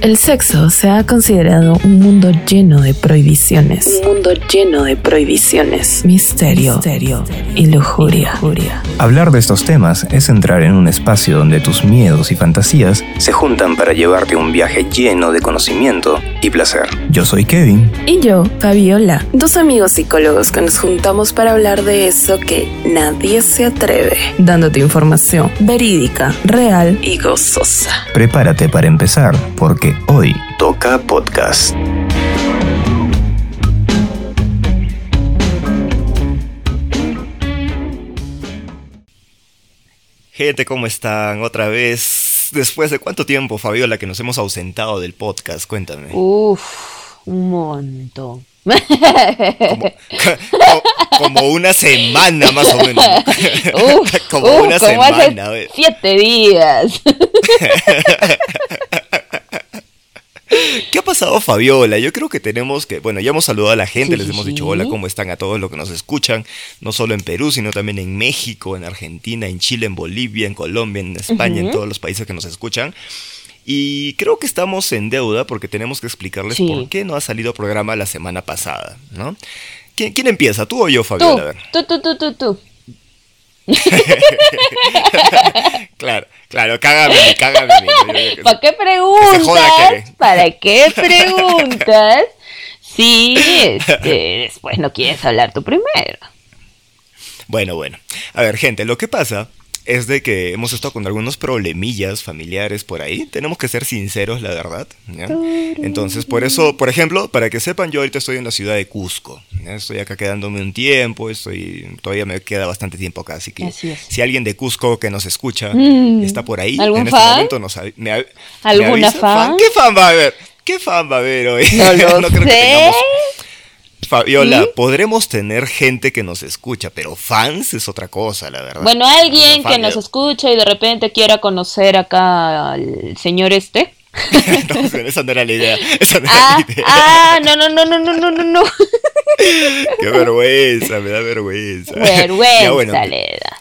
El sexo se ha considerado un mundo lleno de prohibiciones. Un mundo lleno de prohibiciones. Misterio, y lujuria. Hablar de estos temas es entrar en un espacio donde tus miedos y fantasías se juntan para llevarte un viaje lleno de conocimiento y placer. Yo soy Kevin. Y yo, Fabiola, dos amigos psicólogos que nos juntamos para hablar de eso que nadie se atreve, dándote información verídica, real y gozosa. Prepárate para empezar, porque hoy toca podcast. Gente, ¿cómo están? Otra vez, después de cuánto tiempo, Fabiola, que nos hemos ausentado del podcast, cuéntame. Uf, un montón. Como, una semana más o menos. como una semana. siete días. ¿Qué ha pasado, Fabiola? Yo creo que tenemos que, bueno, ya hemos saludado a la gente, les hemos dicho hola, ¿cómo están a todos los que nos escuchan? No solo en Perú, sino también en México, en Argentina, en Chile, en Bolivia, en Colombia, en España, en todos los países que nos escuchan. Y creo que estamos en deuda porque tenemos que explicarles por qué no ha salido programa la semana pasada, ¿no? ¿Quién, empieza? ¿Tú o yo, Fabiola? Tú, tú, tú, tú, tú. claro, claro, cágame, cágame. ¿Para qué preguntas? ¿Para qué preguntas? Si este, después no quieres hablar tú primero. Bueno, bueno. A ver, gente, lo que pasa es de que hemos estado con algunos problemillas familiares por ahí. Tenemos que ser sinceros, la verdad. Entonces, por eso, por ejemplo, para que sepan, yo ahorita estoy en la ciudad de Cusco. Estoy acá quedándome un tiempo, estoy todavía me queda bastante tiempo acá, así que si alguien de Cusco que nos escucha mm. está por ahí, en este momento nos ¿Alguna fan? ¿Qué fan va a haber? ¿Qué fan va a haber hoy? No, lo creo que tengamos Fabiola, podremos tener gente que nos escucha, pero fans es otra cosa, la verdad. Bueno, alguien que nos escucha y de repente quiera conocer acá al señor este. no, esa no era la idea. Esa no ah, era la idea. ah, no, no, no, no, no, no, no. Qué vergüenza, me da vergüenza. Vergüenza le da.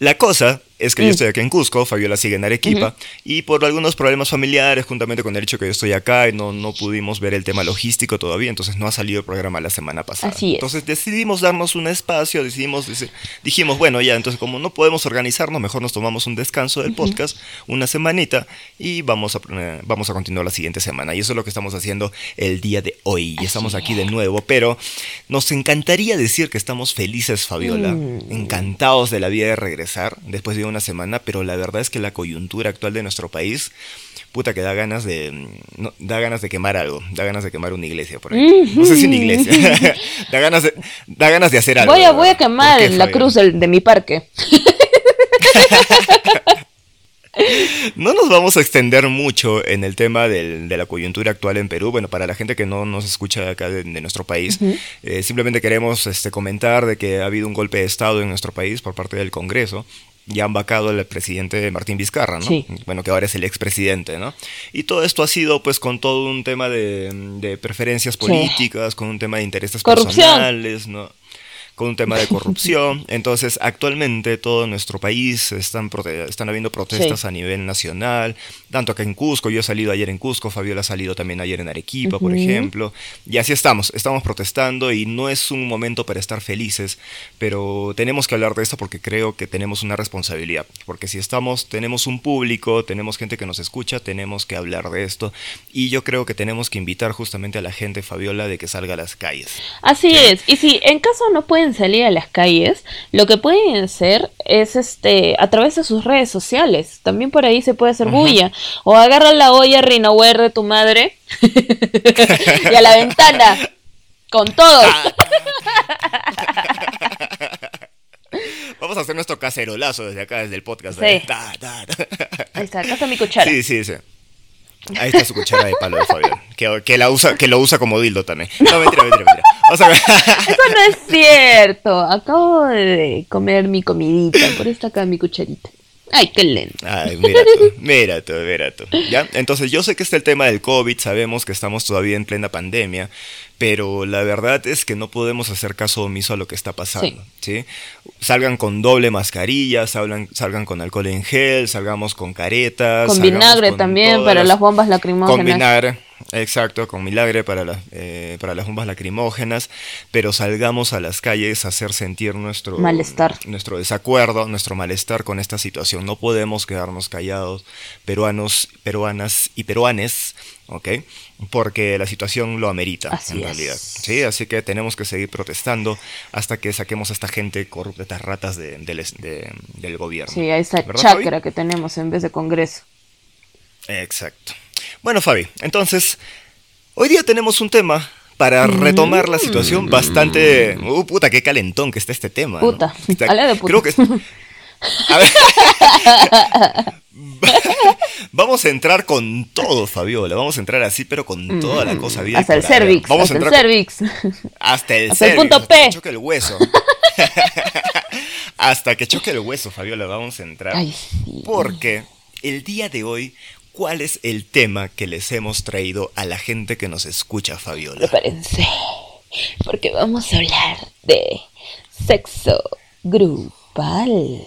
La cosa es que yo mm. estoy aquí en Cusco, Fabiola sigue en Arequipa, y por algunos problemas familiares, juntamente con el hecho que yo estoy acá, y no, no pudimos ver el tema logístico todavía, entonces no ha salido el programa la semana pasada. Así Entonces decidimos darnos un espacio, decidimos, dijimos, bueno, ya, entonces como no podemos organizarnos, mejor nos tomamos un descanso del podcast, una semanita, y vamos a, vamos a continuar la siguiente semana. Y eso es lo que estamos haciendo el día de hoy. Y estamos aquí de nuevo, pero nos encantaría decir que estamos felices, Fabiola, mm. encantados de la vida de regresar después de una semana, pero la verdad es que la coyuntura actual de nuestro país, puta que da ganas de da ganas de quemar algo, da ganas de quemar una iglesia por ahí. No sé si una iglesia. da ganas de da ganas de hacer algo. Voy a voy a quemar la cruz de mi parque. No nos vamos a extender mucho en el tema de la coyuntura actual en Perú. Bueno, para la gente que no nos escucha acá de, nuestro país, eh, simplemente queremos este, comentar de que ha habido un golpe de Estado en nuestro país por parte del Congreso ya han vacado al presidente Martín Vizcarra, ¿no? Bueno, que ahora es el expresidente, ¿no? Y todo esto ha sido pues con todo un tema de, preferencias políticas, con un tema de intereses personales, ¿no? Con un tema de corrupción. Entonces, actualmente todo nuestro país están, están habiendo protestas a nivel nacional, tanto acá en Cusco, yo he salido ayer en Cusco, Fabiola ha salido también ayer en Arequipa, por ejemplo, y así estamos, estamos protestando y no es un momento para estar felices, pero tenemos que hablar de esto porque creo que tenemos una responsabilidad, porque si estamos, tenemos un público, tenemos gente que nos escucha, tenemos que hablar de esto y yo creo que tenemos que invitar justamente a la gente, Fabiola, de que salga a las calles. Así es, y si en caso no pueden salir a las calles, lo que pueden hacer es este a través de sus redes sociales. También por ahí se puede hacer bulla. O agarra la olla Rinaware de tu madre y a la ventana. Con todo. Vamos a hacer nuestro cacerolazo desde acá, desde el podcast. Ahí está, acá está mi cuchara. Sí, sí, sí. Ahí está su cuchara de palo Fabián. Que, la usa, que lo usa como dildo también. No, mentira, mentira, mentira. Eso no es cierto. Acabo de comer mi comidita. Por eso acá mi cucharita. Ay, qué lento. Ay, mira tú, mira tú, mira tú. ¿Ya? Entonces, yo sé que está el tema del COVID, sabemos que estamos todavía en plena pandemia, pero la verdad es que no podemos hacer caso omiso a lo que está pasando. Sí. Salgan con doble mascarilla, salgan, salgan con alcohol en gel, salgamos con caretas. Con vinagre también para las, bombas lacrimógenas. Con vinagre, exacto, con vinagre para, las eh, para las bombas lacrimógenas, pero salgamos a las calles a hacer sentir nuestro malestar, nuestro desacuerdo, nuestro malestar con esta situación. No podemos quedarnos callados, peruanos, peruanas y peruanes, ¿ok? porque la situación lo amerita en realidad. Sí, así que tenemos que seguir protestando hasta que saquemos a esta gente corrupta, estas ratas del gobierno. Sí, a esa chacra que tenemos en vez de Congreso. Exacto. Bueno, Fabi, entonces, hoy día tenemos un tema para retomar la situación mm. bastante... Uh, puta, qué calentón que está este tema. Puta, de puta. Creo que... A ver. Vamos a entrar con todo, Fabiola. Vamos a entrar así, pero con toda la cosa bien. Hasta el cervix. Vamos hasta a el cervix. Hasta el hasta el punto P. Hasta que choque el hueso. hasta que choque el hueso, Fabiola, vamos a entrar. Porque el día de hoy, ¿cuál es el tema que les hemos traído a la gente que nos escucha, Fabiola? Prepárense. Porque vamos a hablar de sexo grupal.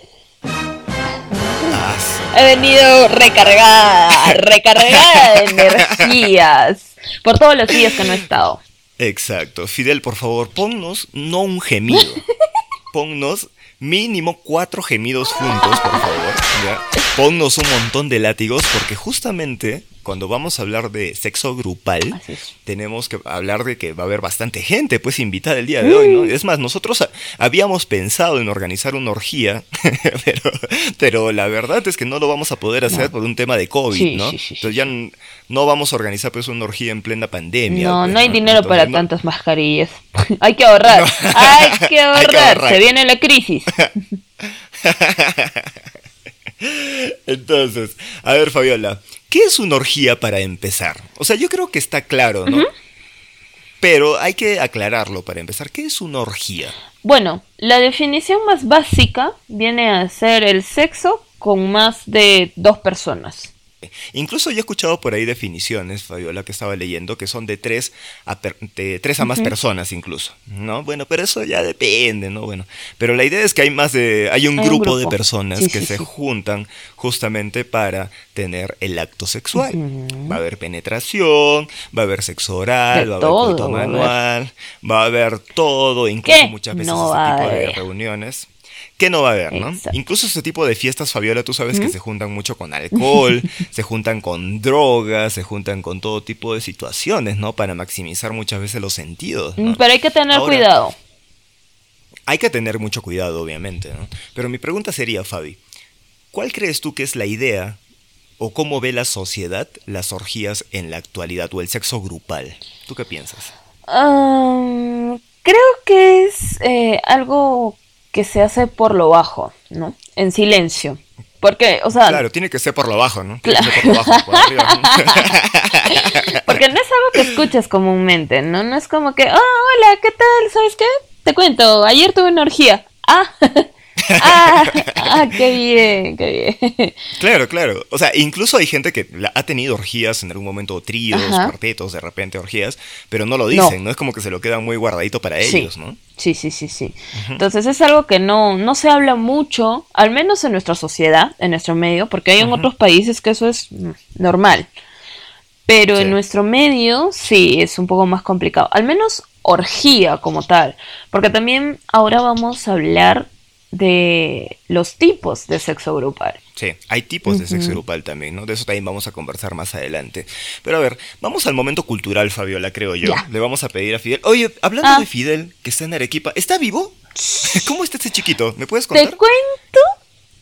He venido recargada, recargada de energías por todos los días que no he estado. Exacto. Fidel, por favor, ponnos no un gemido. Ponnos mínimo cuatro gemidos juntos, por favor. Ponnos un montón de látigos porque justamente cuando vamos a hablar de sexo grupal, tenemos que hablar de que va a haber bastante gente, pues invitada el día de hoy, ¿no? Es más, nosotros habíamos pensado en organizar una orgía, pero, la verdad es que no lo vamos a poder hacer por un tema de COVID, ¿no? Entonces ya no vamos a organizar pues una orgía en plena pandemia. No, pues, no hay dinero para tantas mascarillas. hay que ahorrar. hay que ahorrar. Se viene la crisis. Entonces, a ver, Fabiola, ¿qué es una orgía para empezar? O sea, yo creo que está claro, ¿no? Pero hay que aclararlo para empezar. ¿Qué es una orgía? Bueno, la definición más básica viene a ser el sexo con más de dos personas. Incluso yo he escuchado por ahí definiciones, Fabiola, que estaba leyendo, que son de tres a, tres a más personas incluso, ¿no? Bueno, pero eso ya depende, ¿no? Bueno, pero la idea es que hay más de, hay un, grupo, de personas que se juntan justamente para tener el acto sexual. Va a haber penetración, va a haber sexo oral, va a haber todo, manual, va a haber todo, incluso muchas veces ese tipo de reuniones ¿Qué no va a haber, no? Incluso este tipo de fiestas, Fabiola, tú sabes que se juntan mucho con alcohol, se juntan con drogas, se juntan con todo tipo de situaciones, ¿no? Para maximizar muchas veces los sentidos. Pero hay que tener cuidado. Hay que tener mucho cuidado, obviamente, ¿no? Pero mi pregunta sería, Fabi, ¿cuál crees tú que es la idea o cómo ve la sociedad las orgías en la actualidad o el sexo grupal? ¿Tú qué piensas? creo que es eh, algo que se hace por lo bajo, ¿no? En silencio. Porque, o sea. Claro, tiene que ser por lo bajo, ¿no? Tiene que ser por lo bajo, por arriba. Porque no es algo que escuches comúnmente, ¿no? No es como que, oh, hola, ¿qué tal? ¿Sabes qué? Te cuento, ayer tuve una orgía. Ah, ah, ah, qué bien, qué bien. Claro, claro. O sea, incluso hay gente que ha tenido orgías en algún momento, tríos, cuartetos, de repente orgías, pero no lo dicen, no. Es como que se lo quedan muy guardadito para ellos, ¿no? Sí, sí, sí, sí. Entonces es algo que no, no se habla mucho, al menos en nuestra sociedad, en nuestro medio, porque hay en otros países que eso es normal. Pero en nuestro medio sí es un poco más complicado. Al menos orgía como tal. Porque también ahora vamos a hablar de los tipos de sexo grupal. Sí, hay tipos de sexo grupal también, ¿no? De eso también vamos a conversar más adelante. Pero a ver, vamos al momento cultural, Fabiola, creo yo. Le vamos a pedir a Fidel. Oye, hablando ah. de Fidel, que está en Arequipa, ¿está vivo? ¿Cómo está ese chiquito? ¿Me puedes contar? Te cuento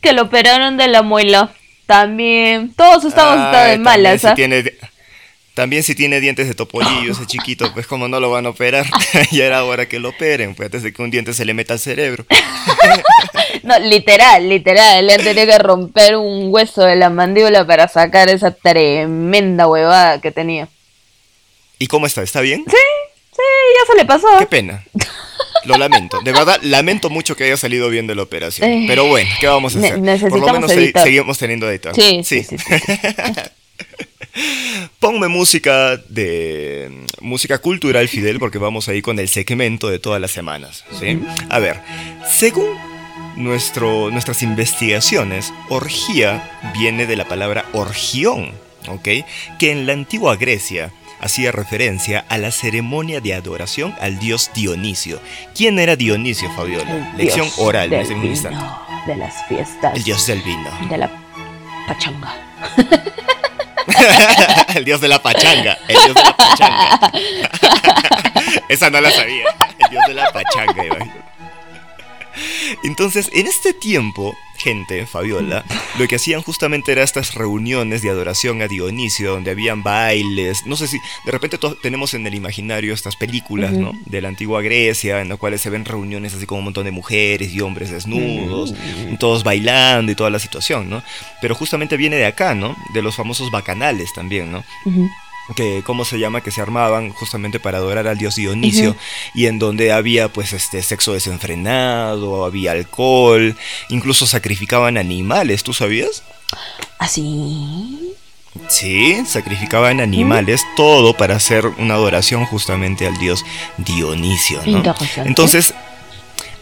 que lo operaron de la muela. También, todos estamos de malas. ¿ah? tiene, también si tiene dientes de topolillo ese chiquito, pues como no lo van a operar, ya era hora que lo operen, pues antes de que un diente se le meta al cerebro. no, literal, literal, le han tenido que romper un hueso de la mandíbula para sacar esa tremenda huevada que tenía. ¿Y cómo está? ¿Está bien? Sí, sí, ya se le pasó. Qué pena. Lo lamento. De verdad, lamento mucho que haya salido bien de la operación. Eh, Pero bueno, ¿qué vamos a hacer? Por lo menos seguimos teniendo editor. Sí, sí, sí. Ponme música de música cultural, Fidel, porque vamos ahí con el segmento de todas las semanas. ¿sí? A ver, según nuestro, nuestras investigaciones, orgía viene de la palabra orgión, ¿ok? Que en la antigua Grecia hacía referencia a la ceremonia de adoración al dios Dionisio. ¿Quién era Dionisio, Fabiola? Lección oral en ese instante. De las fiestas. El dios del vino. De la pachanga. el dios de la pachanga. El dios de la pachanga. Esa no la sabía. El dios de la pachanga, Entonces, en este tiempo, gente, Fabiola, lo que hacían justamente era estas reuniones de adoración a Dionisio, donde habían bailes. No sé si de repente tenemos en el imaginario estas películas, ¿no? De la antigua Grecia, en las cuales se ven reuniones así como un montón de mujeres y hombres desnudos, todos bailando y toda la situación, ¿no? Pero justamente viene de acá, ¿no? De los famosos bacanales también, ¿no? Que cómo se llama que se armaban justamente para adorar al dios Dionisio y en donde había pues este sexo desenfrenado, había alcohol, incluso sacrificaban animales, ¿tú sabías? ¿Así? Sí, sacrificaban animales, todo para hacer una adoración justamente al dios Dionisio, ¿no? Entonces,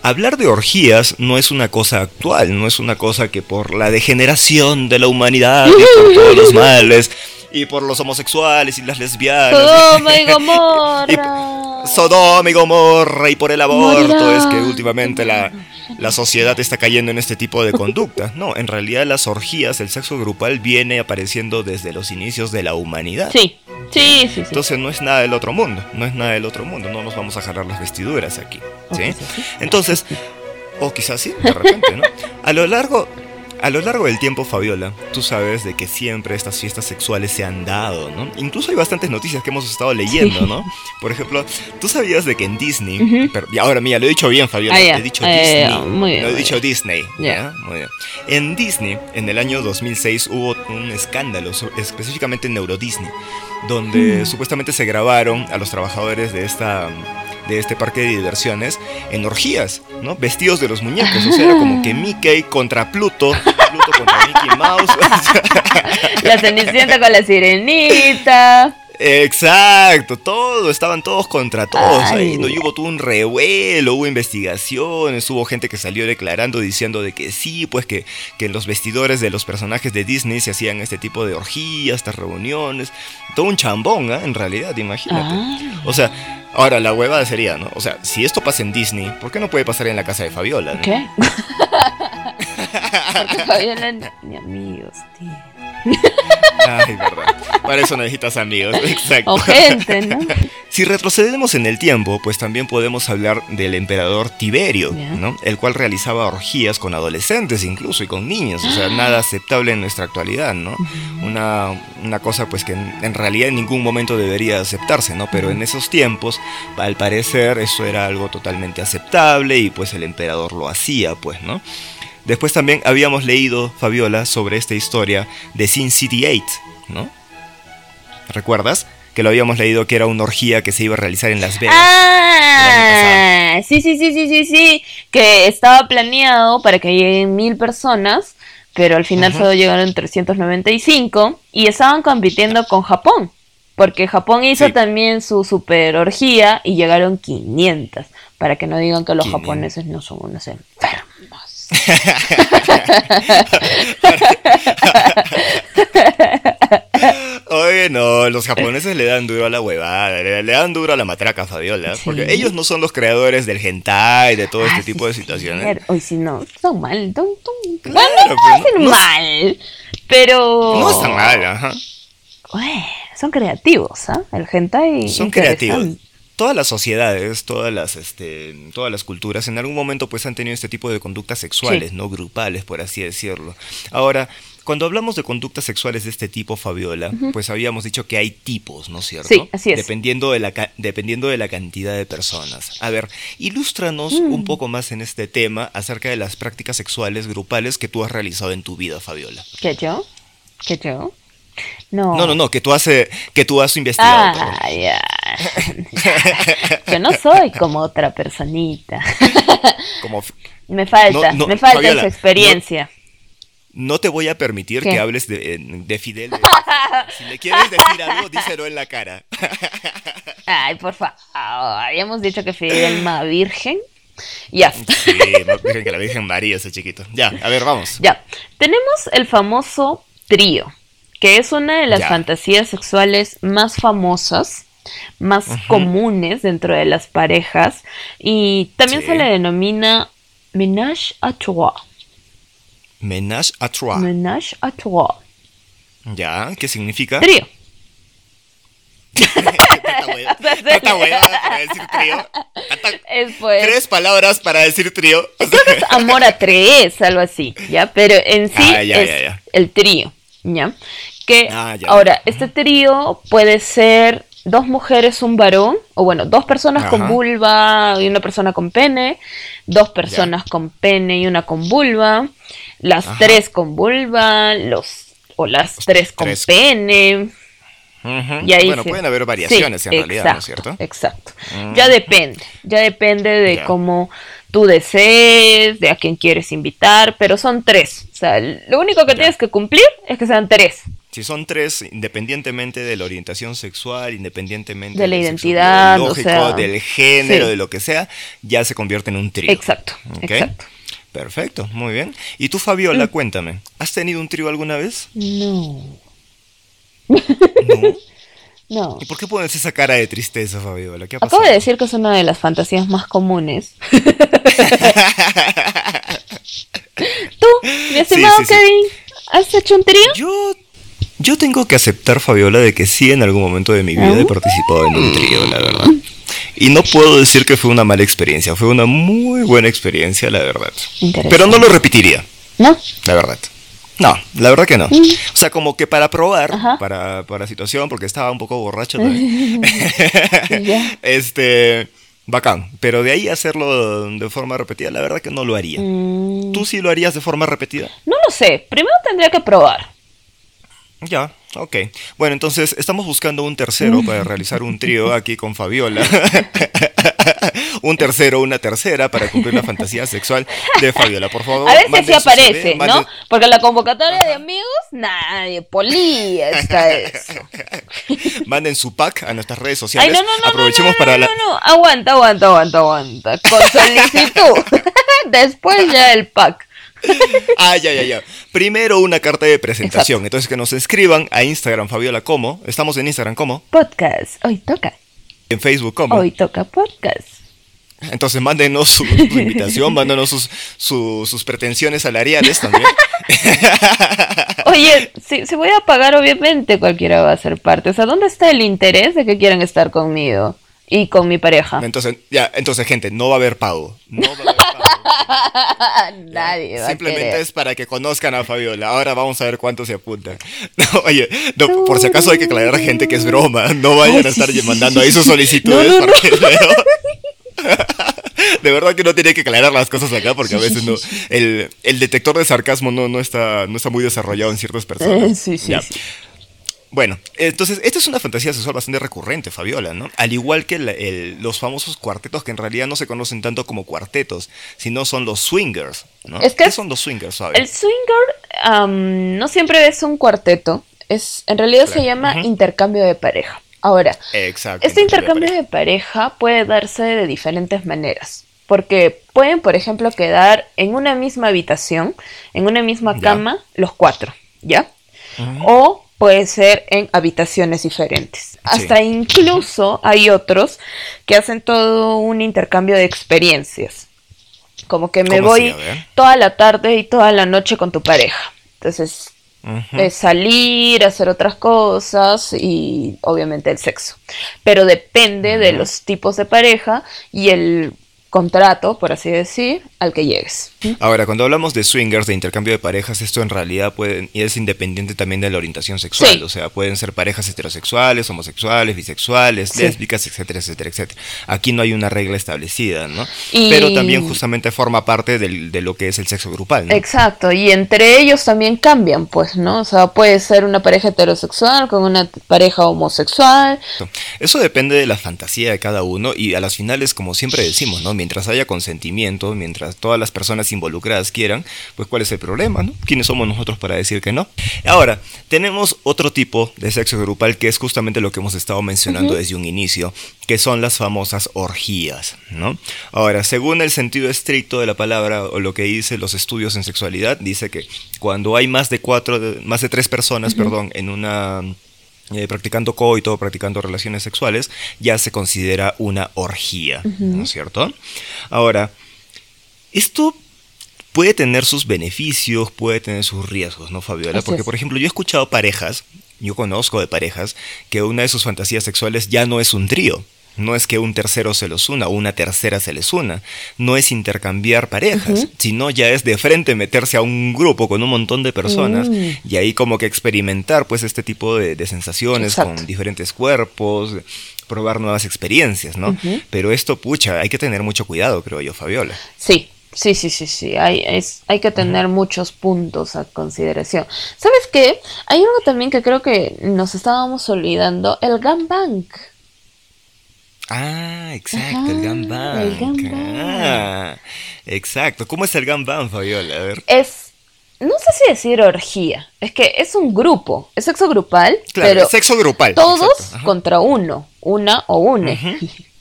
hablar de orgías no es una cosa actual, no es una cosa que por la degeneración de la humanidad y por todos los males y por los homosexuales y las lesbianas. Sodoma y Gomorra. Sodoma y Gomorra y por el aborto. Es que últimamente la, la sociedad está cayendo en este tipo de conductas. No, en realidad las orgías, el sexo grupal viene apareciendo desde los inicios de la humanidad. Sí, sí, sí. Entonces no es nada del otro mundo, no es nada del otro mundo, no nos vamos a jalar las vestiduras aquí. ¿sí? Entonces, o quizás sí, de repente, ¿no? A lo largo a lo largo del tiempo, Fabiola, tú sabes de que siempre estas fiestas sexuales se han dado, ¿no? Incluso hay bastantes noticias que hemos estado leyendo, ¿no? Por ejemplo, tú sabías de que en Disney, y ahora mira, lo he dicho bien, Fabiola, ah, he dicho Disney. muy bien, lo he dicho Disney, ¿ya? Muy bien. En Disney, en el año 2006, hubo un escándalo, específicamente en Euro Disney, donde supuestamente se grabaron a los trabajadores de esta de este parque de diversiones en orgías, ¿no? Vestidos de los muñecos, o sea, era como que Mickey contra Pluto, Pluto contra Mickey Mouse. la Cenicienta con la Sirenita. Exacto, todo, estaban todos contra todos ahí, ¿no? hubo todo un revuelo, hubo investigaciones, hubo gente que salió declarando diciendo de que sí, pues que, que en los vestidores de los personajes de Disney se hacían este tipo de orgías, estas reuniones, todo un chambón, ¿eh? En realidad, imagínate. O sea, ahora la huevada sería, ¿no? O sea, si esto pasa en Disney, ¿por qué no puede pasar en la casa de Fabiola? ¿Qué? Porque Fabiola ni amigos, tío. Ay, verdad. Para eso necesitas amigos, exacto. O gente, ¿no? Si retrocedemos en el tiempo, pues también podemos hablar del emperador Tiberio, ¿no? El cual realizaba orgías con adolescentes incluso y con niños, o sea, ah. nada aceptable en nuestra actualidad, ¿no? Una, una cosa pues que en, realidad en ningún momento debería aceptarse, ¿no? Pero en esos tiempos, al parecer, eso era algo totalmente aceptable y pues el emperador lo hacía, pues, ¿no? Después también habíamos leído, Fabiola, sobre esta historia de Sin City 8, ¿no? ¿Recuerdas? Que lo habíamos leído que era una orgía que se iba a realizar en Las Vegas. Ah, sí, sí, sí, sí, sí, sí. Que estaba planeado para que lleguen mil personas, pero al final solo llegaron 395 y estaban compitiendo con Japón. Porque Japón hizo también su super orgía y llegaron 500. Para que no digan que los japoneses no son unos enfermos. Oye, no, los japoneses le dan duro a la huevada, le, dan duro a la matraca, Fabiola, porque ellos no son los creadores del hentai, de todo este ah, tipo de situaciones. Hoy si no, son mal, son, no, mal, pero... No están mal, ajá. son creativos, ¿ah? El hentai Son creativos todas las sociedades, todas las, este, todas las culturas, en algún momento pues han tenido este tipo de conductas sexuales, no grupales, por así decirlo. Ahora, cuando hablamos de conductas sexuales de este tipo, Fabiola, pues habíamos dicho que hay tipos, ¿no es cierto? Sí, así es. Dependiendo de la, dependiendo de la cantidad de personas. A ver, ilústranos mm. un poco más en este tema acerca de las prácticas sexuales grupales que tú has realizado en tu vida, Fabiola. ¿Qué yo? ¿Qué yo? No. No, no, que tú has, que tú has investigado. Ah, ya. Yo no soy como otra personita. Como... Me falta, me falta esa experiencia. No, te voy a permitir que hables de, de Fidel. si le quieres decir algo, díselo en la cara. Ay, por favor. Habíamos dicho que Fidel más virgen. Ya. Sí, más virgen que la Virgen María ese chiquito. Ya, a ver, vamos. Ya. Tenemos el famoso trío que es una de las fantasías sexuales más famosas, más comunes dentro de las parejas y también se le denomina ménage à trois. Ménage à trois. Ménage à trois. Ya, ¿qué significa? Trío. Tanta para decir trío. Pues. Tres palabras para decir trío. es amor a tres, algo así, ¿ya? Pero en sí ah, es el trío. ¿Ya? Que ah, ahora, este trío puede ser dos mujeres, un varón, o bueno, dos personas con vulva y una persona con pene, dos personas con pene y una con vulva, las tres con vulva, los o las tres con pene. y ahí bueno, pueden haber variaciones en realidad, ¿no es cierto? Exacto. Mm. Ya depende, ya depende de cómo tú desees, de a quién quieres invitar, pero son tres. O sea, lo único que tienes que cumplir es que sean tres. Si son tres, independientemente de la orientación sexual, independientemente de la identidad, o sea, del género, de lo que sea, ya se convierte en un trío. Exacto, exacto. Perfecto, muy bien. ¿Y tú, Fabiola, mm. cuéntame, ¿has tenido un trío alguna vez? No. ¿No? No. ¿Y por qué pones esa cara de tristeza, Fabiola? ¿Qué ha Acabo de decir que es una de las fantasías más comunes. ¿Tú, mi estimado Kevin, has hecho un trío? Yo, yo tengo que aceptar, Fabiola, de que sí en algún momento de mi vida he participado en un trío, la verdad. Y no puedo decir que fue una mala experiencia, fue una muy buena experiencia, la verdad. Pero no lo repetiría. ¿No? La verdad. No, la verdad que no. O sea, como que para probar, para, para situación, porque estaba un poco borracho también. este, bacán. Pero de ahí hacerlo de forma repetida, la verdad que no lo haría. Mm. ¿Tú sí lo harías de forma repetida? No lo sé. Primero tendría que probar. Ya, ok. Bueno, entonces estamos buscando un tercero para realizar un trío aquí con Fabiola. Un tercero, una tercera para cumplir la fantasía sexual de Fabiola, por favor. A ver si aparece, ¿no? Porque la convocatoria de amigos, nadie, polía está eso. manden su pack a nuestras redes sociales. Ay, no, no, no, Aprovechemos para la. No, no, aguanta, aguanta, aguanta, aguanta. Con solicitud. Después ya el pack. ah, ya, ya, ya. Primero una carta de presentación. Entonces que nos escriban a Instagram Fabiola como. Estamos en Instagram como. Podcast. Hoy toca. En Facebook como. Hoy toca podcast. Entonces mándenos su, invitación, mándenos sus, sus pretensiones salariales también. Oye, si, si voy a pagar, obviamente cualquiera va a ser parte. O sea, ¿dónde está el interés de que quieran estar conmigo? y con mi pareja. Entonces, ya, entonces, gente, no va a haber pago. No va a haber pago. Nadie va Simplemente es para que conozcan a Fabiola. Ahora vamos a ver cuánto se apunta. oye, por si acaso hay que aclarar a gente que es broma. No vayan a estar mandando ahí sus solicitudes De verdad que no tiene que aclarar las cosas acá porque a veces no el, el detector de sarcasmo no, no, está, no está muy desarrollado en ciertas personas. Sí, sí, sí. Bueno, entonces, esta es una fantasía sexual bastante recurrente, Fabiola, ¿no? Al igual que los famosos cuartetos que en realidad no se conocen tanto como cuartetos, sino son los swingers, ¿no? ¿Qué son los swingers, Fabiola? El swinger no siempre es un cuarteto, es, en realidad se llama intercambio de pareja. Ahora, este intercambio de pareja puede darse de diferentes maneras porque pueden, por ejemplo, quedar en una misma habitación, en una misma cama, los cuatro, ¿ya? O puede ser en habitaciones diferentes. Hasta incluso hay otros que hacen todo un intercambio de experiencias. Como que me voy toda la tarde y toda la noche con tu pareja. Entonces, es salir, hacer otras cosas y obviamente el sexo. Pero depende de los tipos de pareja y el contrato, por así decir, al que llegues. Ahora, cuando hablamos de swingers, de intercambio de parejas, esto en realidad puede, y es independiente también de la orientación sexual. O sea, pueden ser parejas heterosexuales, homosexuales, bisexuales, lésbicas, etcétera, etcétera, etcétera. Aquí no hay una regla establecida, ¿no? Pero también justamente forma parte de lo que es el sexo grupal, ¿no? Exacto, y entre ellos también cambian, pues, ¿no? O sea, puede ser una pareja heterosexual con una pareja homosexual. Eso depende de la fantasía de cada uno y a las finales, como siempre decimos, ¿no? Mientras haya consentimiento, mientras todas las personas involucradas quieran, pues cuál es el problema, ¿no? ¿Quiénes somos nosotros para decir que no? Ahora, tenemos otro tipo de sexo grupal que es justamente lo que hemos estado mencionando desde un inicio, que son las famosas orgías, ¿no? Ahora, según el sentido estricto de la palabra o lo que dicen los estudios en sexualidad, dice que cuando hay más de cuatro, más de tres personas, perdón, en una eh, practicando coito, practicando relaciones sexuales, ya se considera una orgía, ¿no es cierto? Ahora, esto puede tener sus beneficios, puede tener sus riesgos, ¿no, Fabiola? Porque, por ejemplo, yo he escuchado parejas, yo conozco de parejas, que una de sus fantasías sexuales ya no es un trío. No es que un tercero se los una o una tercera se les una. No es intercambiar parejas, sino ya es de frente meterse a un grupo con un montón de personas mm. y ahí como que experimentar pues este tipo de, sensaciones con diferentes cuerpos, probar nuevas experiencias, ¿no? Pero esto, pucha, hay que tener mucho cuidado, creo yo, Fabiola. Sí, Sí, sí, sí, sí. Hay, es, hay que tener muchos puntos a consideración. ¿Sabes qué? Hay algo también que creo que nos estábamos olvidando, el gangbang. Ah, exacto, el gangbang. El gangbang. Ah, exacto. ¿Cómo es el gangbang, Fabiola? A ver. Es, no sé si decir orgía, es que es un grupo, es sexo grupal, claro, pero sexo grupal. Todos contra uno, una o une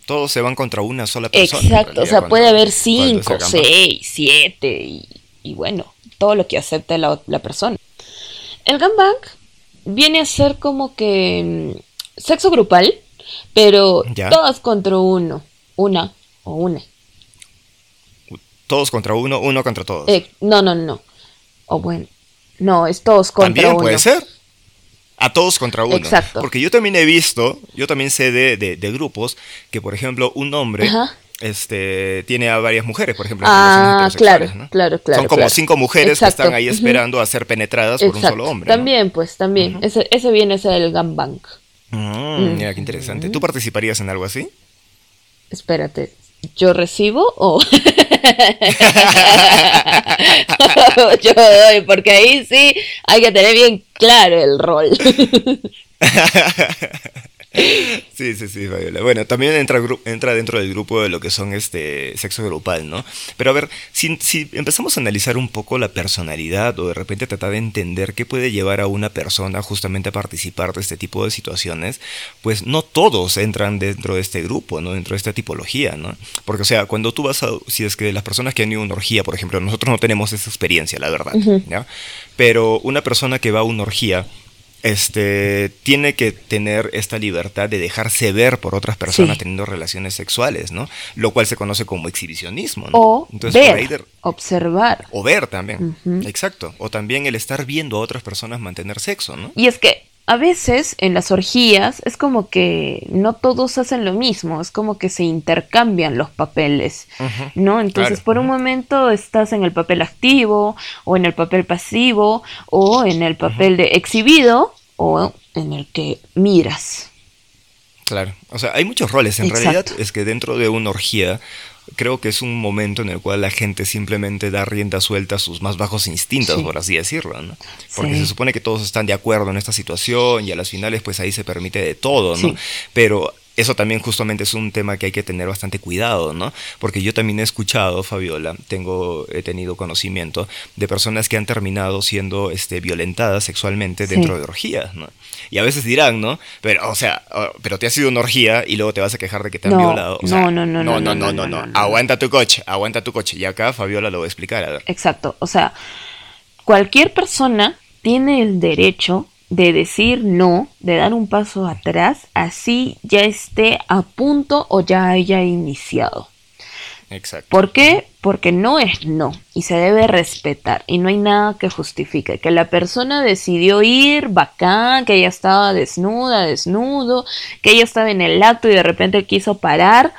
todos se van contra una sola persona. Exacto, o sea, puede haber cinco, seis, siete y, bueno, todo lo que acepte la, la persona. El gangbang viene a ser como que mm, sexo grupal, pero todos contra uno, una o une. Todos contra uno, uno contra todos. Eh, no, no, no. O bueno, no, es todos contra ¿También uno. puede ser? a todos contra uno. Exacto. Porque yo también he visto, yo también sé de, de, grupos que, por ejemplo, un hombre este, tiene a varias mujeres, por ejemplo. Ah, claro, claro, claro. Son como cinco mujeres que están ahí esperando a ser penetradas por un solo hombre. También, pues, también. ese, ese, viene a ser el gangbang. Mm, mira, qué interesante. ¿Tú participarías en algo así? Espérate, ¿yo recibo o...? Yo doy, porque ahí sí hay que tener bien claro el rol. Sí, sí, sí, Fabiola. Bueno, también entra, entra dentro del grupo de lo que son este sexo grupal, ¿no? Pero a ver, si, si, empezamos a analizar un poco la personalidad o de repente tratar de entender qué puede llevar a una persona justamente a participar de este tipo de situaciones, pues no todos entran dentro de este grupo, ¿no? Dentro de esta tipología, ¿no? Porque, o sea, cuando tú vas a, si es que las personas que han ido a una orgía, por ejemplo, nosotros no tenemos esa experiencia, la verdad, ¿ya? Pero una persona que va a una orgía, este, tiene que tener esta libertad de dejarse ver por otras personas teniendo relaciones sexuales, ¿no? Lo cual se conoce como exhibicionismo, ¿no? O ver, observar. O ver también, exacto. O también el estar viendo a otras personas mantener sexo, ¿no? Y es que a veces en las orgías es como que no todos hacen lo mismo, es como que se intercambian los papeles, ¿no? Entonces por un momento estás en el papel activo o en el papel pasivo o en el papel de exhibido o en el que miras. Claro, o sea, hay muchos roles. En realidad es que dentro de una orgía creo que es un momento en el cual la gente simplemente da rienda suelta a sus más bajos instintos, por así decirlo, ¿no? Porque se supone que todos están de acuerdo en esta situación y a las finales pues ahí se permite de todo, ¿no? Pero eso también justamente es un tema que hay que tener bastante cuidado, ¿no? Porque yo también he escuchado, Fabiola, tengo, he tenido conocimiento de personas que han terminado siendo este, violentadas sexualmente dentro de orgías, ¿no? Y a veces dirán, ¿no? Pero, o sea, pero te ha sido una orgía y luego te vas a quejar de que te han violado. no, no, no, no, no, no, no, no, Aguanta tu coche, aguanta tu coche. Y acá Fabiola lo va a explicar, a ver. Exacto, o sea, cualquier persona tiene el derecho de decir no, de dar un paso atrás, así ya esté a punto o ya haya iniciado. Exacto. ¿Por qué? Porque no es no y se debe respetar y no hay nada que justifique. Que la persona decidió ir, bacán, que ella estaba desnuda, desnudo, que ella estaba en el acto y de repente quiso parar.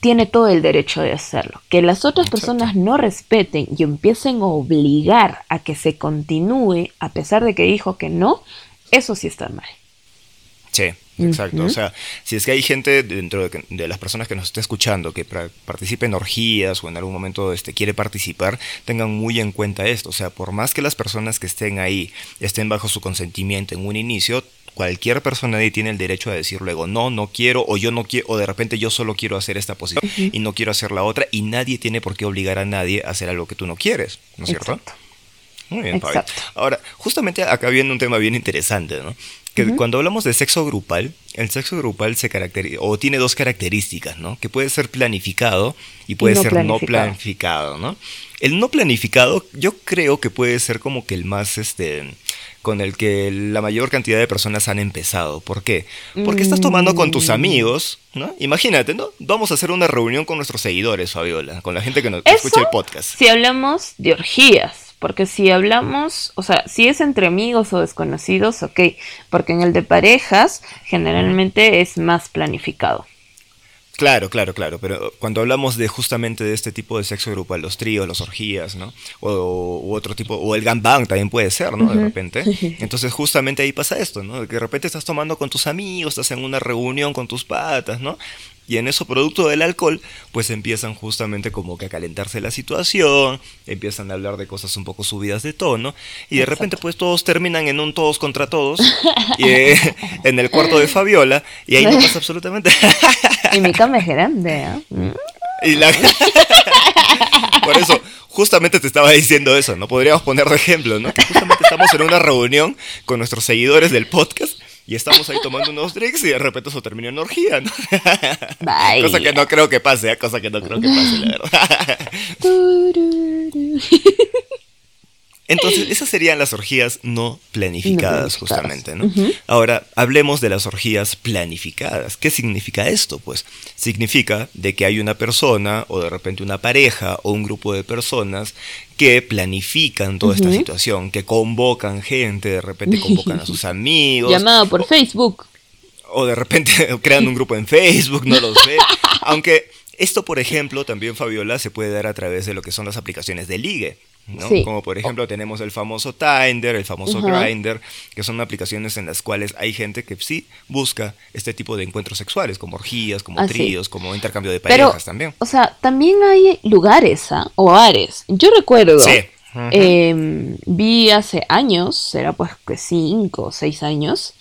Tiene todo el derecho de hacerlo. Que las otras personas no respeten y empiecen a obligar a que se continúe a pesar de que dijo que no, eso sí está mal. Sí, exacto. O sea, si es que hay gente dentro de, las personas que nos está escuchando que participe en orgías o en algún momento este, quiere participar, tengan muy en cuenta esto. O sea, por más que las personas que estén ahí estén bajo su consentimiento en un inicio, cualquier persona ahí tiene el derecho a decir luego, no, no quiero, o yo no quiero, o de repente yo solo quiero hacer esta posición y no quiero hacer la otra, y nadie tiene por qué obligar a nadie a hacer algo que tú no quieres, ¿no es cierto? Muy bien, Ahora, justamente acá viene un tema bien interesante, ¿no? Que cuando hablamos de sexo grupal, el sexo grupal se caracteriza, o tiene dos características, ¿no? Que puede ser planificado y puede ser no planificado, ¿no? El no planificado, yo creo que puede ser como que el más, este, con el que la mayor cantidad de personas han empezado. ¿Por qué? Porque estás tomando con tus mm. amigos, ¿no? Imagínate, ¿no? Vamos a hacer una reunión con nuestros seguidores, Fabiola, con la gente que nos escucha el podcast. Si hablamos de orgías, porque si hablamos, o sea, si es entre amigos o desconocidos, ok, porque en el de parejas generalmente es más planificado. Claro, claro, claro, pero cuando hablamos de justamente de este tipo de sexo grupal, los tríos, las orgías, ¿no? O, u otro tipo, o el gangbang también puede ser, ¿no? De repente. Entonces justamente ahí pasa esto, ¿no? Que de repente estás tomando con tus amigos, estás en una reunión con tus patas, ¿no? Y en eso, producto del alcohol, pues empiezan justamente como que a calentarse la situación, empiezan a hablar de cosas un poco subidas de tono, y de repente pues todos terminan en un todos contra todos, eh, en el cuarto de Fabiola, y ahí no pasa absolutamente Y mi cama es grande, ¿eh? Y la... Por eso, justamente te estaba diciendo eso, ¿no? Podríamos poner de ejemplo, ¿no? Que justamente estamos en una reunión con nuestros seguidores del podcast y estamos ahí tomando unos drinks y de repente eso termina en orgía, ¿no? Cosa que no creo que pase, ¿eh? cosa que no creo que pase, la verdad. Entonces, esas serían las orgías no planificadas, justamente, ¿no? Ahora, hablemos de las orgías planificadas. ¿Qué significa esto? Pues significa de que hay una persona o de repente una pareja o un grupo de personas que planifican toda esta situación, que convocan gente, de repente convocan a sus amigos. Llamado por Facebook. O de repente crean un grupo en Facebook, no lo sé. Aunque esto, por ejemplo, también, Fabiola, se puede dar a través de lo que son las aplicaciones de ligue. Como por ejemplo tenemos el famoso Tinder, el famoso Grindr, que son aplicaciones en las cuales hay gente que sí busca este tipo de encuentros sexuales, como orgías, como tríos, como intercambio de parejas también. O sea, también hay lugares ¿ah? o bares. Yo recuerdo, em, vi hace años, será pues que cinco o seis años,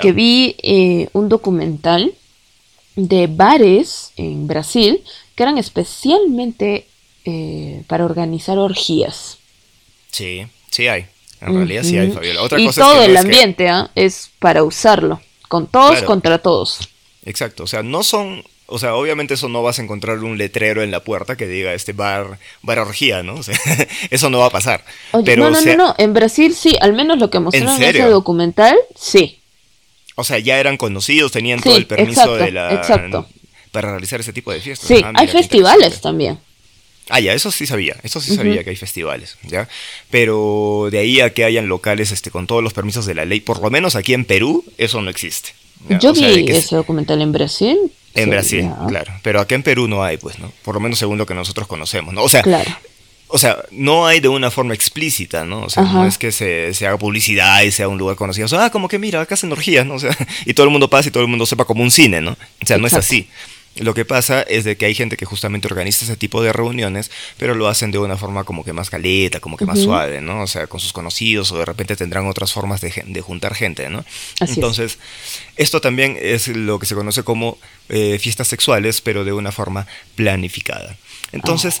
que vi eh, un documental de bares en Brasil que eran especialmente eh, para organizar orgías. Sí, sí hay. En realidad sí hay, Fabiola. Otra y todo el ambiente ¿ah? es para usarlo. Con todos contra todos. Exacto. O sea, no son. O sea, obviamente eso no vas a encontrar un letrero en la puerta que diga este bar, bar orgía, ¿no? O sea, eso no va a pasar. Pero, no, no, no, no. En Brasil sí. Al menos lo que mostraron en, ese documental, sí. O sea, ya eran conocidos, tenían todo el permiso de la. Exacto. Para realizar ese tipo de fiestas. Sí, ah, hay festivales también. Ah, ya, eso sí sabía, eso sí sabía que hay festivales, ¿ya? Pero de ahí a que hayan locales este, con todos los permisos de la ley, por lo menos aquí en Perú, eso no existe. Yo vi ese documental en Brasil. En Brasil, claro. Pero acá en Perú no hay, pues, ¿no? Por lo menos según lo que nosotros conocemos, ¿no? O sea, claro. o sea, no hay de una forma explícita, ¿no? O sea, no es que se, haga publicidad y sea un lugar conocido. O sea, ah, como que mira, acá hacen orgías, ¿no? O sea, y todo el mundo pasa y todo el mundo sepa como un cine, ¿no? O sea, no es así. Lo que pasa es de que hay gente que justamente organiza ese tipo de reuniones, pero lo hacen de una forma como que más caleta, como que más suave, ¿no? O sea, con sus conocidos o de repente tendrán otras formas de, de juntar gente, ¿no? Entonces, esto también es lo que se conoce como eh, fiestas sexuales, pero de una forma planificada. Entonces,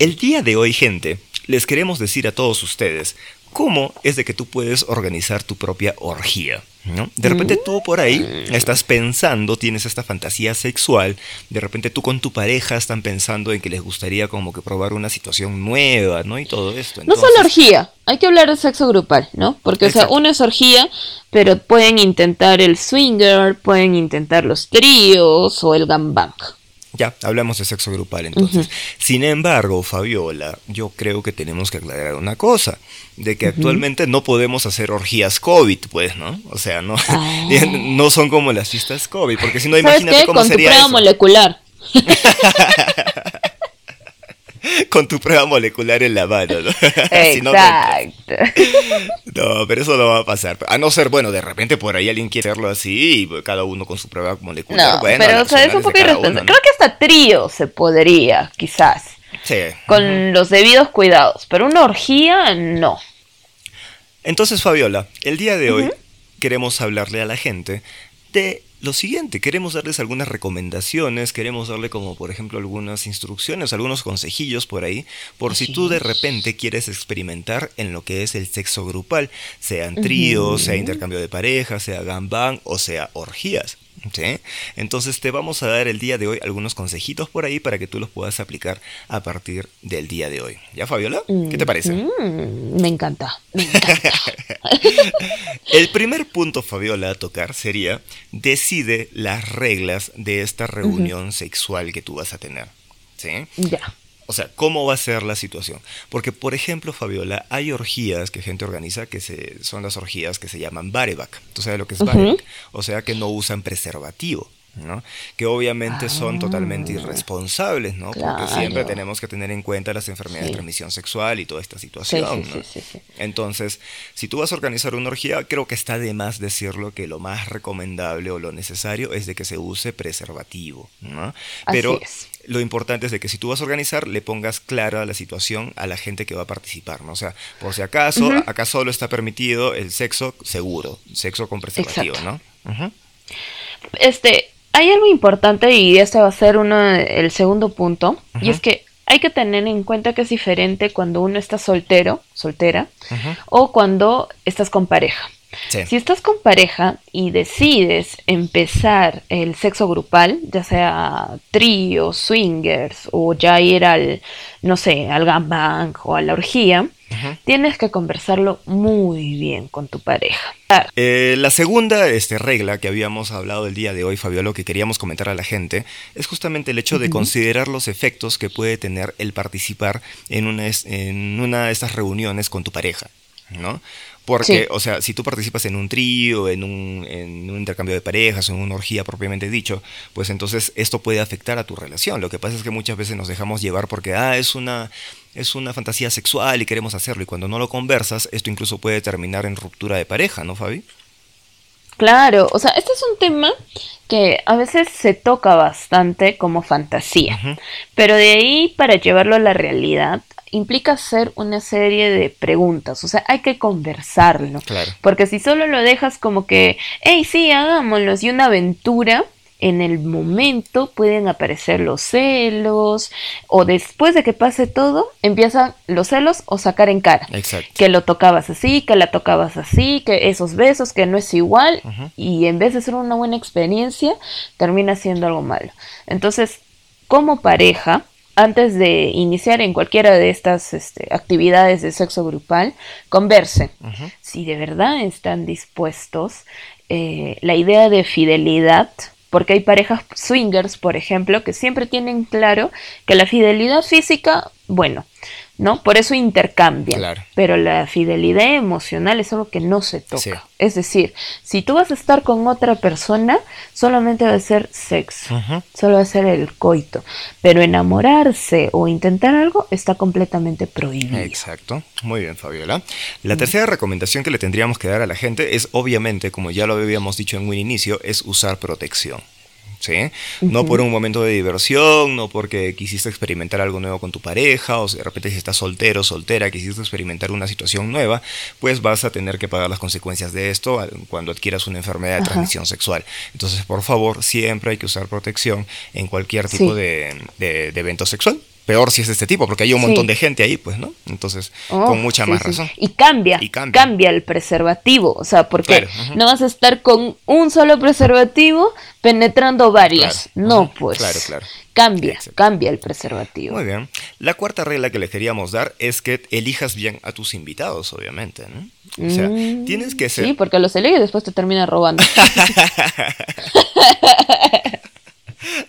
el día de hoy, gente, les queremos decir a todos ustedes cómo es de que tú puedes organizar tu propia orgía. De repente tú por ahí estás pensando, tienes esta fantasía sexual, de repente tú con tu pareja están pensando en que les gustaría como que probar una situación nueva, ¿no? Y todo esto. No solo orgía, hay que hablar de sexo grupal, ¿no? Porque, o sea, una es orgía, pero pueden intentar el swinger, pueden intentar los tríos o el gangbang. Ya, hablamos de sexo grupal entonces. Sin embargo, Fabiola, yo creo que tenemos que aclarar una cosa, de que actualmente no podemos hacer orgías COVID, pues, ¿no? O sea, no, ah. no son como las fiestas COVID, porque si no, imagínate cómo Con sería tu prueba molecular. con tu prueba molecular en la mano, ¿no? Exacto. no, pero eso no va a pasar. A no ser, bueno, de repente por ahí alguien quiere hacerlo así y cada uno con su prueba molecular. No, pero o sea, es un poco irresponsable. Creo que hasta trío se podría, quizás. Sí. Con los debidos cuidados, pero una orgía no. Entonces, Fabiola, el día de hoy queremos hablarle a la gente de lo siguiente, queremos darles algunas recomendaciones, queremos darle como por ejemplo algunas instrucciones, algunos consejillos por ahí, por si tú de repente quieres experimentar en lo que es el sexo grupal, sean tríos, sea intercambio de pareja, sea gambang o sea orgías. Entonces te vamos a dar el día de hoy algunos consejitos por ahí para que tú los puedas aplicar a partir del día de hoy. ¿Ya, Fabiola? ¿Qué te parece? Mm, me encanta, me encanta. el primer punto, Fabiola, a tocar sería decide las reglas de esta reunión sexual que tú vas a tener. ¿Sí? Ya. O sea, ¿cómo va a ser la situación? Porque, por ejemplo, Fabiola, hay orgías que gente organiza que se, son las orgías que se llaman bareback. ¿Tú sabes lo que es bareback? O sea, que no usan preservativo. ¿No? Que obviamente son ah. totalmente irresponsables, ¿no? Porque siempre tenemos que tener en cuenta las enfermedades de transmisión sexual y toda esta situación, Entonces, si tú vas a organizar una orgía, creo que está de más decirlo que lo más recomendable o lo necesario es de que se use preservativo, ¿no? Pero lo importante es de que si tú vas a organizar, le pongas clara la situación a la gente que va a participar, ¿no? O sea, por si acaso, acá solo está permitido el sexo seguro, sexo con preservativo, ¿no? Este, hay algo importante y este va a ser uno, el segundo punto, y es que hay que tener en cuenta que es diferente cuando uno está soltero, soltera, o cuando estás con pareja. Si estás con pareja y decides empezar el sexo grupal, ya sea trío, swingers o ya ir al, no sé, al gangbang o a la orgía, tienes que conversarlo muy bien con tu pareja. Eh, la segunda este, regla que habíamos hablado el día de hoy, Fabiola, que queríamos comentar a la gente, es justamente el hecho de considerar los efectos que puede tener el participar en una, en una de estas reuniones con tu pareja. ¿no? Porque, o sea, si tú participas en un trío, en un, en un intercambio de parejas, en una orgía propiamente dicho, pues entonces esto puede afectar a tu relación. Lo que pasa es que muchas veces nos dejamos llevar porque, ah, es una, es una fantasía sexual y queremos hacerlo. Y cuando no lo conversas, esto incluso puede terminar en ruptura de pareja, ¿no, Fabi? Claro, o sea, este es un tema que a veces se toca bastante como fantasía, pero de ahí para llevarlo a la realidad implica hacer una serie de preguntas, o sea, hay que conversarlo. Porque si solo lo dejas como que, hey, sí, hagámoslo, y una aventura, en el momento pueden aparecer los celos o después de que pase todo empiezan los celos o sacar en cara Exacto. que lo tocabas así, que la tocabas así, que esos besos, que no es igual y en vez de ser una buena experiencia termina siendo algo malo. Entonces, como pareja, antes de iniciar en cualquiera de estas este, actividades de sexo grupal, conversen. Si de verdad están dispuestos, eh, la idea de fidelidad, porque hay parejas swingers, por ejemplo, que siempre tienen claro que la fidelidad física, bueno, ¿no? Por eso intercambian. Pero la fidelidad emocional es algo que no se toca. Es decir, si tú vas a estar con otra persona, solamente va a ser sexo, solo va a ser el coito. Pero enamorarse o intentar algo está completamente prohibido. Exacto. Muy bien, Fabiola. La tercera recomendación que le tendríamos que dar a la gente es, obviamente, como ya lo habíamos dicho en un inicio, es usar protección. ¿Sí? No por un momento de diversión, no porque quisiste experimentar algo nuevo con tu pareja, o de repente si estás soltero o soltera, quisiste experimentar una situación nueva, pues vas a tener que pagar las consecuencias de esto cuando adquieras una enfermedad de transmisión sexual. Entonces, por favor, siempre hay que usar protección en cualquier tipo de evento sexual peor si es de este tipo, porque hay un montón de gente ahí, pues, ¿no? Entonces, oh, con mucha más razón. Y cambia, cambia, el preservativo, o sea, porque no vas a estar con un solo preservativo penetrando varios. no, pues. Claro, claro. Cambia, cambia el preservativo. Muy bien. La cuarta regla que le queríamos dar es que elijas bien a tus invitados, obviamente, ¿no? O sea, mm, tienes que ser... Sí, porque los eliges y después te termina robando.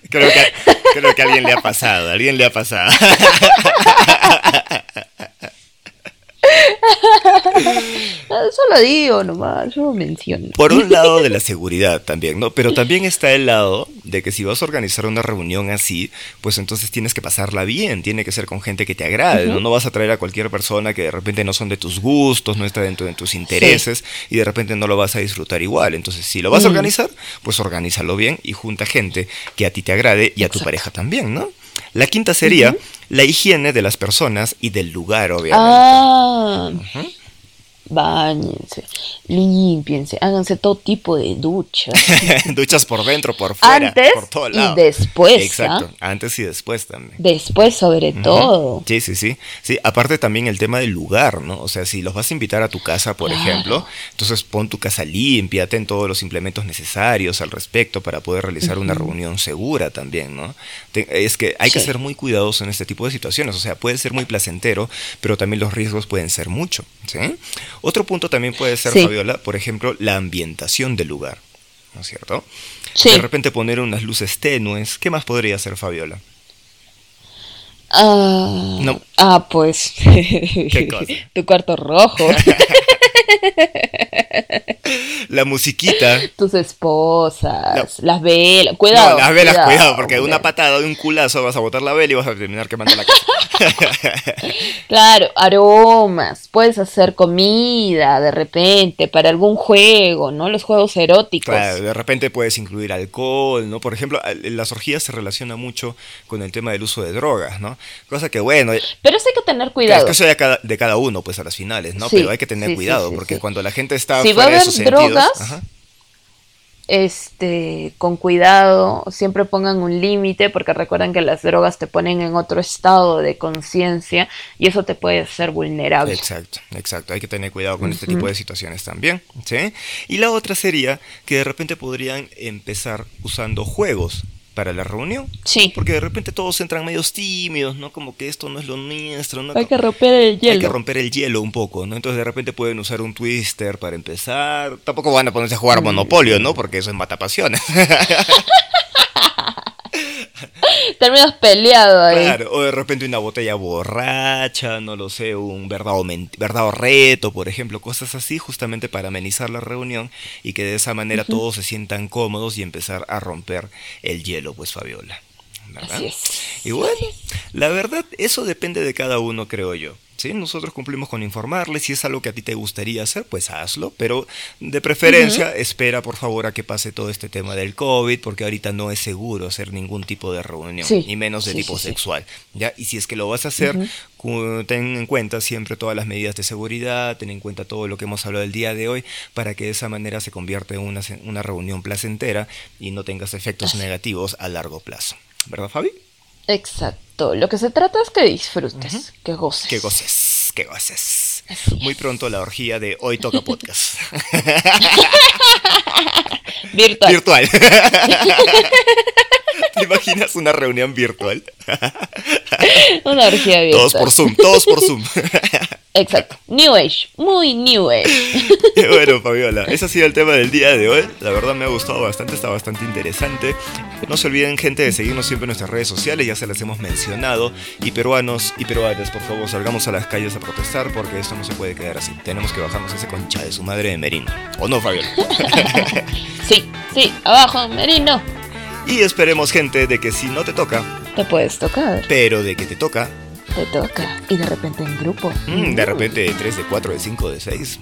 Creo que, creo que a alguien le ha pasado, a alguien le ha pasado. Solo digo nomás, solo menciono. Por un lado de la seguridad también, ¿no? Pero también está el lado de que si vas a organizar una reunión así, pues entonces tienes que pasarla bien, tiene que ser con gente que te agrade, ¿no? No vas a traer a cualquier persona que de repente no son de tus gustos, no está dentro de tus intereses y de repente no lo vas a disfrutar igual. Entonces, si lo vas a organizar, pues organízalo bien y junta gente que a ti te agrade y a tu pareja también, ¿no? La quinta sería la higiene de las personas y del lugar, obviamente. Ah bañense, limpiense, háganse todo tipo de duchas. duchas por dentro, por fuera, Antes por todo lado. Y después. Exacto, antes y después también. Después sobre todo. Sí, sí, sí. Sí, aparte también el tema del lugar, ¿no? O sea, si los vas a invitar a tu casa, por ejemplo, entonces pon tu casa limpia, ten todos los implementos necesarios al respecto para poder realizar una reunión segura también, ¿no? es que hay que ser muy cuidadosos en este tipo de situaciones, o sea, puede ser muy placentero, pero también los riesgos pueden ser mucho, ¿sí? Otro punto también puede ser, Fabiola, por ejemplo, la ambientación del lugar, ¿no es cierto? De repente poner unas luces tenues. ¿Qué más podría ser, Fabiola? Ah, no. ah pues. ¿Qué cosa? tu cuarto rojo. la musiquita. Tus esposas, las velas, cuidado. No, las velas, cuidado, porque de una patada, de un culazo vas a botar la vela y vas a terminar quemando la casa. claro, aromas, puedes hacer comida de repente para algún juego, ¿no? Los juegos eróticos. Claro, de repente puedes incluir alcohol, ¿no? Por ejemplo, las orgías se relaciona mucho con el tema del uso de drogas, ¿no? Cosa que bueno. Pero eso hay que tener cuidado. Es cosa de cada, de cada uno, pues a las finales, ¿no? Pero hay que tener cuidado, porque cuando la gente está si fuera de sus drogas, este, con cuidado, siempre pongan un límite, porque recuerden que las drogas te ponen en otro estado de conciencia y eso te puede hacer vulnerable. Exacto, exacto. Hay que tener cuidado con este tipo de situaciones también. ¿sí? Y la otra sería que de repente podrían empezar usando juegos para la reunión. Sí. Porque de repente todos entran medios tímidos, ¿no? Como que esto no es lo nuestro, ¿no? Hay que romper el hielo. Hay que romper el hielo un poco, ¿no? Entonces de repente pueden usar un twister para empezar. Tampoco van a ponerse a jugar mm. Monopolio, ¿no? Porque eso es matapasiones. Terminas peleado ahí. Claro, o de repente una botella borracha, no lo sé, un verdad o, verdad reto, por ejemplo, cosas así, justamente para amenizar la reunión y que de esa manera todos se sientan cómodos y empezar a romper el hielo, pues Fabiola. ¿Verdad? Y bueno, la verdad, eso depende de cada uno, creo yo. ¿Sí? Nosotros cumplimos con informarles, si es algo que a ti te gustaría hacer, pues hazlo, pero de preferencia espera por favor a que pase todo este tema del COVID, porque ahorita no es seguro hacer ningún tipo de reunión, ni menos de tipo sexual, ¿ya? Y si es que lo vas a hacer, ten en cuenta siempre todas las medidas de seguridad, ten en cuenta todo lo que hemos hablado el día de hoy, para que de esa manera se convierta en una, una reunión placentera y no tengas efectos negativos a largo plazo. ¿Verdad, Fabi? Exacto. Lo que se trata es que disfrutes, que goces. Que goces, que goces. Muy pronto la orgía de Hoy Toca Podcast. Virtual. Virtual. ¿Te imaginas una reunión virtual? una orgía virtual. Todos por Zoom, todos por Zoom. Exacto. New Age. Muy New Age. bueno, Fabiola, ese ha sido el tema del día de hoy. La verdad me ha gustado bastante, está bastante interesante. No se olviden, gente, de seguirnos siempre en nuestras redes sociales, ya se las hemos mencionado. Y peruanos y peruanas, por favor, salgamos a las calles a protestar porque esto no se puede quedar así. Tenemos que bajarnos ese concha de su madre de Merino. ¿O no, Fabiola? sí, sí, abajo, Merino. Y esperemos, gente, de que si no te toca, te puedes tocar. Pero de que te toca, te toca. Y de repente en grupo. Mm, de repente de 3, de 4, de 5, de 6.